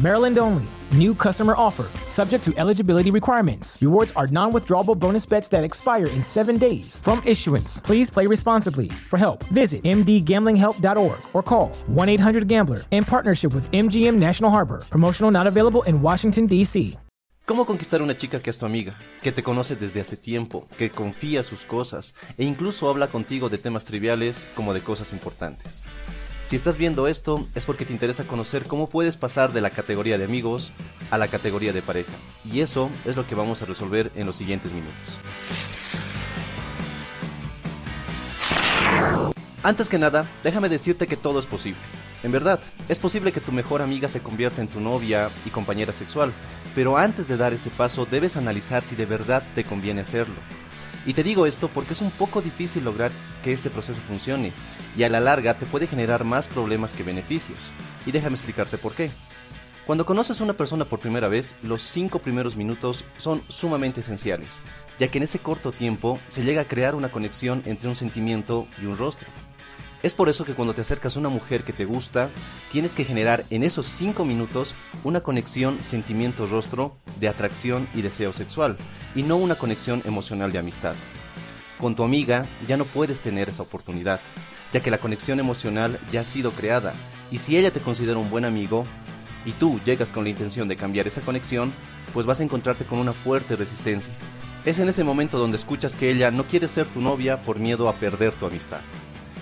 Maryland only. New customer offer. Subject to eligibility requirements. Rewards are non withdrawable bonus bets that expire in seven days. From issuance, please play responsibly. For help, visit mdgamblinghelp.org or call 1 800 Gambler in partnership with MGM National Harbor. Promotional not available in Washington, D.C. ¿Cómo conquistar una chica que es tu amiga, que te conoce desde hace tiempo, que confía sus cosas e incluso habla contigo de temas triviales como de cosas importantes? Si estás viendo esto es porque te interesa conocer cómo puedes pasar de la categoría de amigos a la categoría de pareja. Y eso es lo que vamos a resolver en los siguientes minutos. Antes que nada, déjame decirte que todo es posible. En verdad, es posible que tu mejor amiga se convierta en tu novia y compañera sexual, pero antes de dar ese paso debes analizar si de verdad te conviene hacerlo. Y te digo esto porque es un poco difícil lograr que este proceso funcione, y a la larga te puede generar más problemas que beneficios. Y déjame explicarte por qué. Cuando conoces a una persona por primera vez, los cinco primeros minutos son sumamente esenciales, ya que en ese corto tiempo se llega a crear una conexión entre un sentimiento y un rostro. Es por eso que cuando te acercas a una mujer que te gusta, tienes que generar en esos 5 minutos una conexión sentimiento-rostro de atracción y deseo sexual, y no una conexión emocional de amistad. Con tu amiga ya no puedes tener esa oportunidad, ya que la conexión emocional ya ha sido creada, y si ella te considera un buen amigo, y tú llegas con la intención de cambiar esa conexión, pues vas a encontrarte con una fuerte resistencia. Es en ese momento donde escuchas que ella no quiere ser tu novia por miedo a perder tu amistad.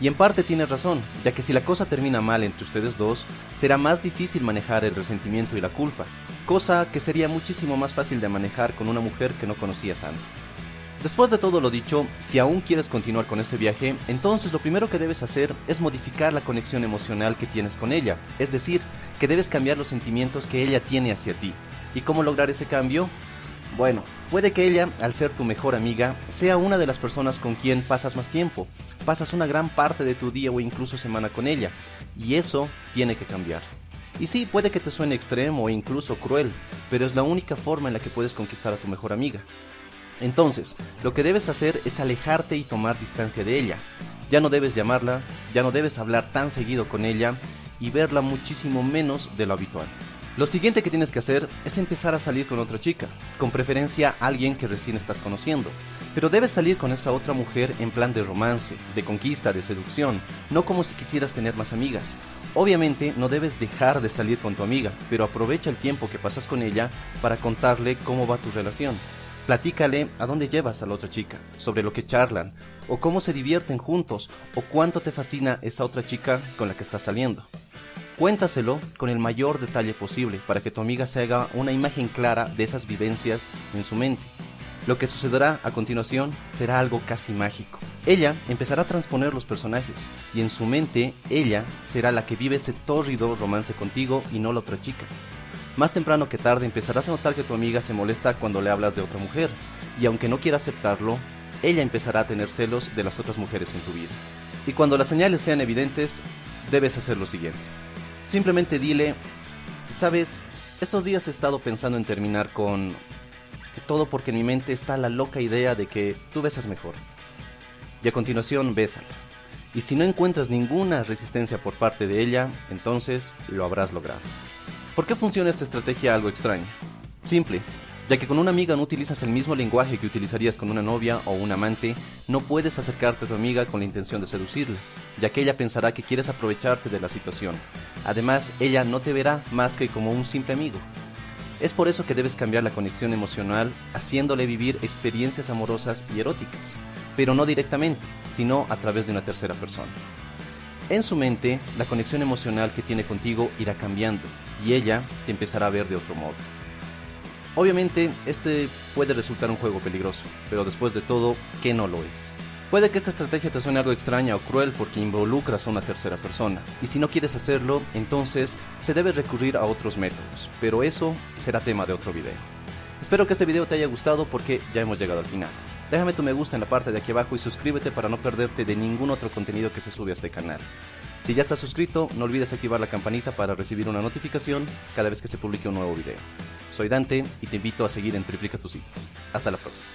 Y en parte tienes razón, ya que si la cosa termina mal entre ustedes dos, será más difícil manejar el resentimiento y la culpa, cosa que sería muchísimo más fácil de manejar con una mujer que no conocías antes. Después de todo lo dicho, si aún quieres continuar con este viaje, entonces lo primero que debes hacer es modificar la conexión emocional que tienes con ella, es decir, que debes cambiar los sentimientos que ella tiene hacia ti. ¿Y cómo lograr ese cambio? Bueno, puede que ella, al ser tu mejor amiga, sea una de las personas con quien pasas más tiempo. Pasas una gran parte de tu día o incluso semana con ella. Y eso tiene que cambiar. Y sí, puede que te suene extremo o incluso cruel, pero es la única forma en la que puedes conquistar a tu mejor amiga. Entonces, lo que debes hacer es alejarte y tomar distancia de ella. Ya no debes llamarla, ya no debes hablar tan seguido con ella y verla muchísimo menos de lo habitual. Lo siguiente que tienes que hacer es empezar a salir con otra chica, con preferencia alguien que recién estás conociendo. Pero debes salir con esa otra mujer en plan de romance, de conquista, de seducción, no como si quisieras tener más amigas. Obviamente no debes dejar de salir con tu amiga, pero aprovecha el tiempo que pasas con ella para contarle cómo va tu relación. Platícale a dónde llevas a la otra chica, sobre lo que charlan, o cómo se divierten juntos, o cuánto te fascina esa otra chica con la que estás saliendo. Cuéntaselo con el mayor detalle posible para que tu amiga se haga una imagen clara de esas vivencias en su mente. Lo que sucederá a continuación será algo casi mágico. Ella empezará a transponer los personajes y en su mente ella será la que vive ese tórrido romance contigo y no la otra chica. Más temprano que tarde empezarás a notar que tu amiga se molesta cuando le hablas de otra mujer y aunque no quiera aceptarlo, ella empezará a tener celos de las otras mujeres en tu vida. Y cuando las señales sean evidentes, debes hacer lo siguiente. Simplemente dile, sabes, estos días he estado pensando en terminar con todo porque en mi mente está la loca idea de que tú besas mejor. Y a continuación, bésala. Y si no encuentras ninguna resistencia por parte de ella, entonces lo habrás logrado. ¿Por qué funciona esta estrategia algo extraña? Simple, ya que con una amiga no utilizas el mismo lenguaje que utilizarías con una novia o un amante, no puedes acercarte a tu amiga con la intención de seducirla, ya que ella pensará que quieres aprovecharte de la situación. Además, ella no te verá más que como un simple amigo. Es por eso que debes cambiar la conexión emocional haciéndole vivir experiencias amorosas y eróticas, pero no directamente, sino a través de una tercera persona. En su mente, la conexión emocional que tiene contigo irá cambiando y ella te empezará a ver de otro modo. Obviamente, este puede resultar un juego peligroso, pero después de todo, ¿qué no lo es? Puede que esta estrategia te suene algo extraña o cruel porque involucras a una tercera persona, y si no quieres hacerlo, entonces se debe recurrir a otros métodos, pero eso será tema de otro video. Espero que este video te haya gustado porque ya hemos llegado al final. Déjame tu me gusta en la parte de aquí abajo y suscríbete para no perderte de ningún otro contenido que se sube a este canal. Si ya estás suscrito, no olvides activar la campanita para recibir una notificación cada vez que se publique un nuevo video. Soy Dante y te invito a seguir en Triplica tus citas. Hasta la próxima.